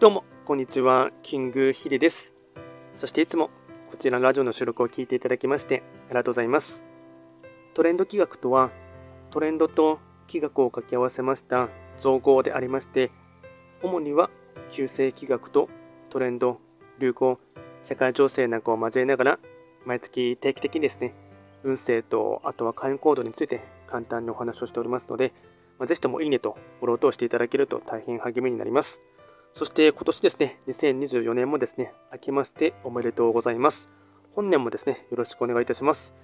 どうも、こんにちは。キングヒデです。そしていつもこちらのラジオの収録を聞いていただきましてありがとうございます。トレンド企画とは、トレンドと企画を掛け合わせました造語でありまして、主には旧世企画とトレンド、流行、社会情勢なんかを交えながら、毎月定期的にですね、運勢とあとは会員行動について簡単にお話をしておりますので、まあ、ぜひともいいねとフォローとしていただけると大変励みになります。そして今年ですね、2024年もですね、明けましておめでとうございます。本年もですね、よろしくお願いいたします。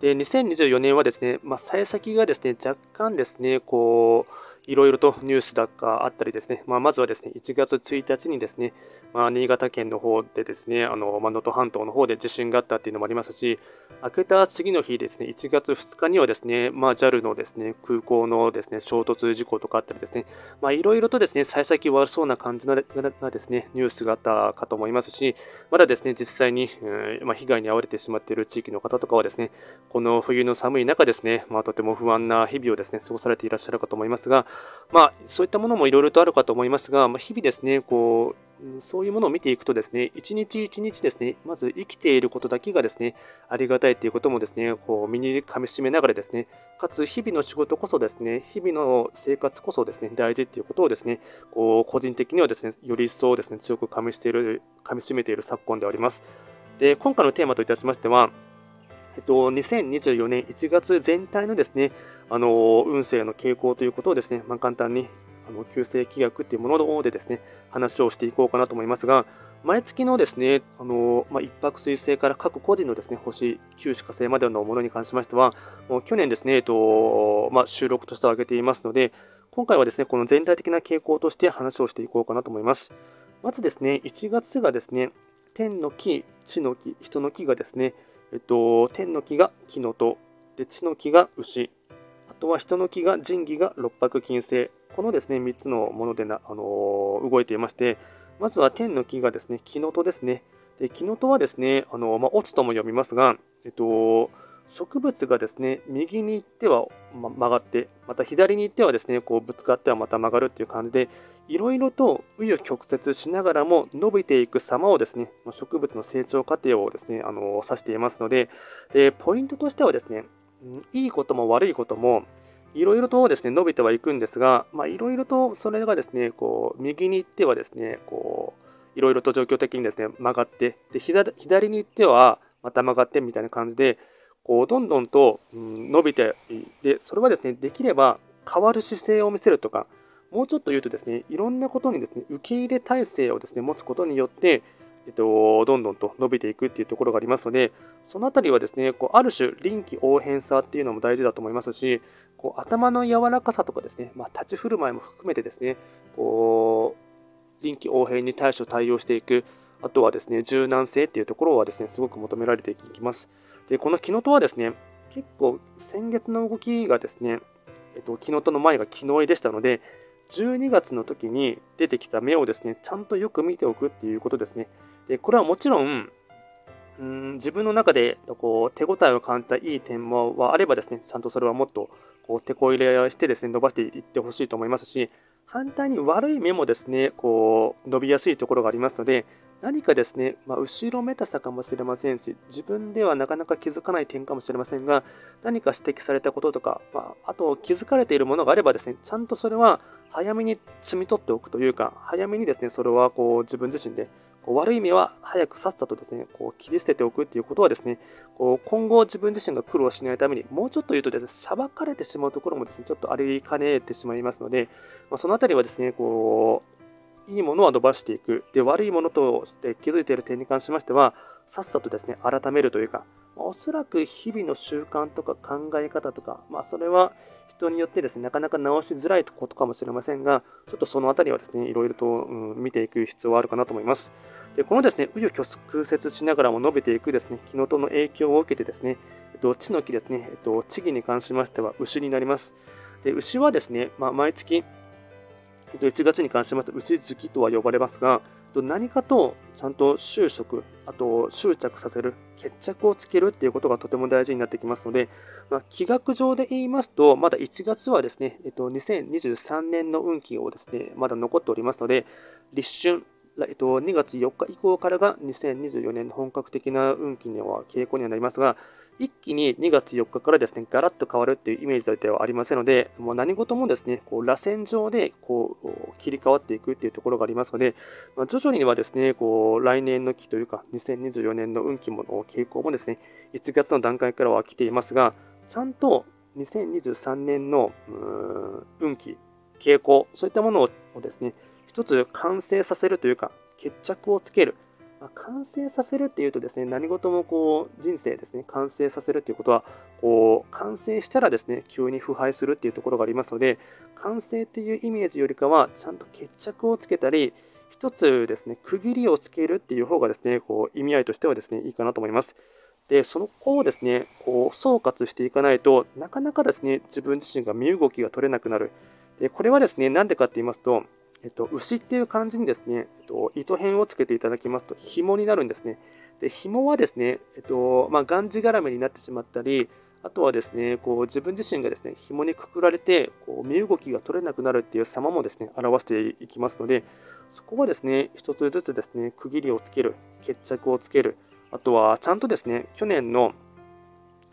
で、2024年はですね、まあ、幸先がですね、若干ですね、こう、いろいろとニュースだかあったりですね、まあ、まずはですね、1月1日にですね、まあ、新潟県の方でですね、あの、まあ、能登半島の方で地震があったっていうのもありますし、明けた次の日ですね、1月2日にはですね、まあ、JAL のですね、空港のですね、衝突事故とかあったりですね、まあ、いろいろとですね、幸先悪そうな感じのですね、ニュースがあったかと思いますし、まだですね、実際に、うんまあ、被害に遭われてしまっている地域の方とかはですね、この冬の寒い中ですね、まあ、とても不安な日々をですね、過ごされていらっしゃるかと思いますが、まあ、そういったものもいろいろとあるかと思いますが、まあ、日々ですね、こう、そういうものを見ていくとですね、一日一日ですね、まず生きていることだけがですね、ありがたいということもですね、こう身にかみしめながらですね、かつ日々の仕事こそですね、日々の生活こそですね、大事っていうことをですね、こう個人的にはですね、より一層ですね、強くかみしている、かみしめている昨今であります。で、今回のテーマといたしましては、えっと、2024年1月全体のですね、あの、運勢の傾向ということをですね、まあ、簡単に、あの、旧世規約っていうものでですね、話をしていこうかなと思いますが、毎月のですね、あの、まあ、一泊水星から各個人のですね、星、旧歯火星までのものに関しましては、もう去年ですね、えっと、まあ、収録として挙げていますので、今回はですね、この全体的な傾向として話をしていこうかなと思います。まずですね、1月がですね、天の木、地の木、人の木がですね、えっと、天の木が木のと、で、地の木が牛、とは人の木が仁義が六白金星、このですね、3つのものでな、あのー、動いていまして、まずは天の木がですね、木のとですね。で、木のとはですね、あのー、まあ、オツとも読みますが、えっと、植物がですね、右に行っては曲がって、また左に行ってはですね、こうぶつかってはまた曲がるっていう感じで、いろいろと紆余曲折しながらも伸びていく様をですね、植物の成長過程をですね、あの指していますのでで、ポイントとしてはですね、いいことも悪いことも、いろいろとですね、伸びてはいくんですが、まあ、いろいろとそれがですね、こう、右に行ってはですね、こう、いろいろと状況的にですね、曲がって、で、左左に行ってはまた曲がってみたいな感じで、こうどんどんと、うん、伸びてでそれはですねできれば変わる姿勢を見せるとかもうちょっと言うとですねいろんなことにですね受け入れ体制をですね持つことによってえっと、どんどんと伸びていくっていうところがありますので、そのあたりはですね、こうある種、臨機応変さっていうのも大事だと思いますし、こう頭の柔らかさとかですね、まあ、立ち振る舞いも含めてですね、こう臨機応変に対処対応していく、あとはですね、柔軟性っていうところはですね、すごく求められていきます。で、このキノトはですね、結構先月の動きがですね、えっと、キノトの前が昨日でしたので、12月の時に出てきた目をですね、ちゃんとよく見ておくっていうことですね。で、これはもちろん、うん自分の中でこう手応えを感じたいい点もはあればですね、ちゃんとそれはもっとこう手こ入れをしてですね、伸ばしていってほしいと思いますし、反対に悪い目もですね、こう伸びやすいところがありますので、何かですね、まあ、後ろめたさかもしれませんし、自分ではなかなか気づかない点かもしれませんが、何か指摘されたこととか、まあ、あと気づかれているものがあればですね、ちゃんとそれは早めに摘み取っておくというか、早めにですね、それはこう自分自身でこう悪い目は早くさっさとですね、こう切り捨てておくっていうことはですね、こう今後自分自身が苦労しないために、もうちょっと言うとですね、裁かれてしまうところもですね、ちょっとありかねてしまいますので、まあ、そのあたりはですね、こう、いいものは伸ばしていく。で、悪いものとして気づいている点に関しましては、さっさとですね、改めるというか、ま、おそらく日々の習慣とか考え方とか、まあ、それは人によってですね、なかなか直しづらいことかもしれませんが、ちょっとそのあたりはですね、いろいろと、うん、見ていく必要はあるかなと思います。で、このですね、紆余曲折しながらも伸びていくですね、木のとの影響を受けてですね、えっと、地の木ですね、えっと、地木に関しましては牛になります。で、牛はですね、まあ、毎月、1月に関しましては牛月とは呼ばれますが、何かとちゃんと就職、あと執着させる、決着をつけるっていうことがとても大事になってきますので、まあ、気学上で言いますと、まだ1月はですね、えっと、2023年の運気をですね、まだ残っておりますので、立春、えっと、2月4日以降からが2024年の本格的な運気には傾向にはなりますが、一気に2月4日からですね、ガラッと変わるっていうイメージではありませんので、もう何事もですね、こう螺旋状でこう切り替わっていくっていうところがありますので、まあ、徐々にはですね、こう来年の期というか、2024年の運気も傾向もですね、1月の段階からは来ていますが、ちゃんと2023年の運気、傾向、そういったものをですね、一つ完成させるというか、決着をつける。まあ、完成させるっていうとですね、何事もこう人生ですね、完成させるっていうことは、こう完成したらですね、急に腐敗するっていうところがありますので、完成っていうイメージよりかは、ちゃんと決着をつけたり、一つですね、区切りをつけるっていう方がですね、こう意味合いとしてはですね、いいかなと思います。で、その子をですね、こう総括していかないとなかなかですね、自分自身が身動きが取れなくなる。で、これはですね、なんでかって言いますと、えっと、牛っていう漢字にですね、えっと、糸辺をつけていただきますと、紐になるんですね。で、紐はですね、えっと、まあ、がんじがらめになってしまったり、あとはですね、こう自分自身がですね、紐にくくられて、こう身動きが取れなくなるっていう様もですね、表していきますので、そこはですね、一つずつですね、区切りをつける、決着をつける、あとはちゃんとですね、去年の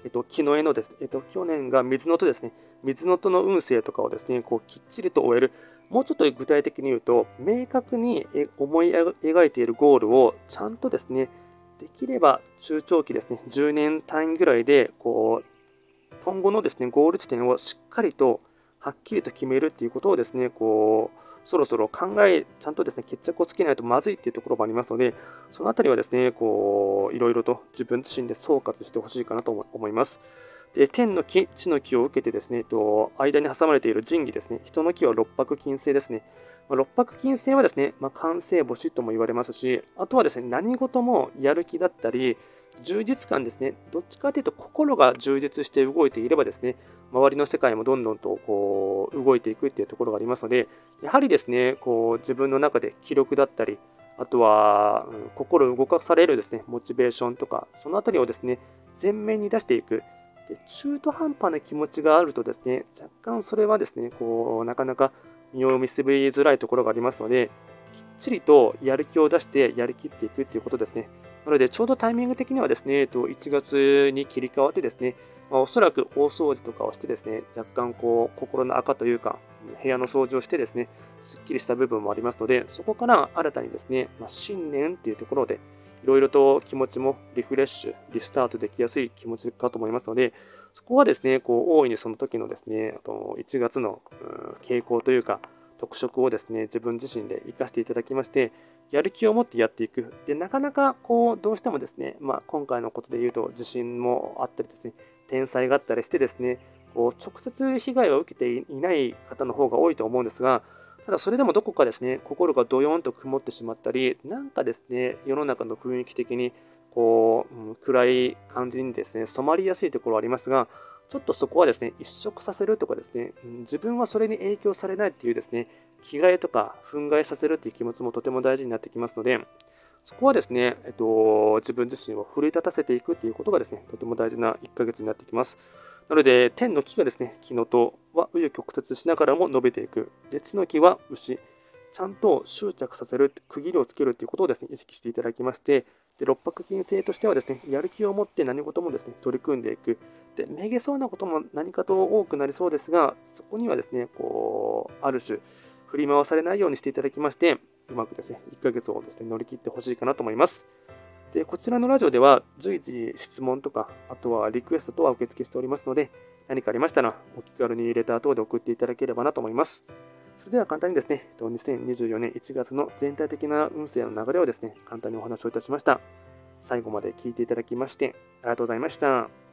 えっと、木の絵のですね、えっと、去年が水の音ですね、水の音の運勢とかをですね、こうきっちりと終える。もうちょっと具体的に言うと、明確に思い描いているゴールをちゃんとですね、できれば中長期ですね、10年単位ぐらいで、こう、今後のですね、ゴール地点をしっかりと、はっきりと決めるっていうことをですね、こう、そろそろ考え、ちゃんとですね、決着をつけないとまずいっていうところもありますので、そのあたりはですね、こう、いろいろと自分自身で総括してほしいかなと思います。で、天の木、地の木を受けてですね、と間に挟まれている神器ですね、人の木は六白金星ですね。まあ、六白金星はですね、まあ、完成星とも言われますし、あとはですね、何事もやる気だったり、充実感ですね、どっちかというと心が充実して動いていればですね、周りの世界もどんどんとこう動いていくっていうところがありますので、やはりですね、こう自分の中で記録だったり、あとは、うん、心動かされるですね、モチベーションとか、そのあたりをですね、前面に出していく。で中途半端な気持ちがあるとですね、若干それはですね、こう、なかなか身を結びづらいところがありますので、きっちりとやる気を出してやりきっていくっていうことですね。なので、ちょうどタイミング的にはですね、1月に切り替わってですね、まあ、おそらく大掃除とかをしてですね、若干こう、心の赤というか、部屋の掃除をしてですね、すっきりした部分もありますので、そこから新たにですね、まあ、新年っていうところで、いろいろと気持ちもリフレッシュ、リスタートできやすい気持ちかと思いますので、そこはですね、こう、大いにその時のですね、あと1月の、傾向というか、特色をですね、自分自身で活かしていただきまして、やる気を持ってやっていく。で、なかなかこう、どうしてもですね、まあ、今回のことで言うと、地震もあったりですね、天災があったりしてですね、こう直接被害を受けていない方の方が多いと思うんですが、ただそれでもどこかですね、心がドヨンと曇ってしまったり、なんかですね、世の中の雰囲気的にこう、うん、暗い感じにですね、染まりやすいところはありますが、ちょっとそこはですね、一色させるとかですね、自分はそれに影響されないっていうですね、着替えとか憤慨させるっていう気持ちもとても大事になってきますので、そこはですね、えっと、自分自身を奮い立たせていくっていうことがですね、とても大事な1ヶ月になってきます。なので、天の木がですね、木のとは紆余曲折しながらも伸びていく。で、地の木は牛。ちゃんと執着させる、区切りをつけるということをですね、意識していただきまして、で、六白金星としてはですね、やる気を持って何事もですね、取り組んでいく。で、めげそうなことも何かと多くなりそうですが、そこにはですね、こう、ある種、振り回されないようにしていただきまして、うまくですね、1ヶ月をですね、乗り切ってほしいかなと思います。で、こちらのラジオでは随時質問とか、あとはリクエスト等は受付しておりますので、何かありましたらお気軽にレター等で送っていただければなと思います。それでは簡単にですね、2024年1月の全体的な運勢の流れをですね、簡単にお話をいたしました。最後まで聞いていただきまして、ありがとうございました。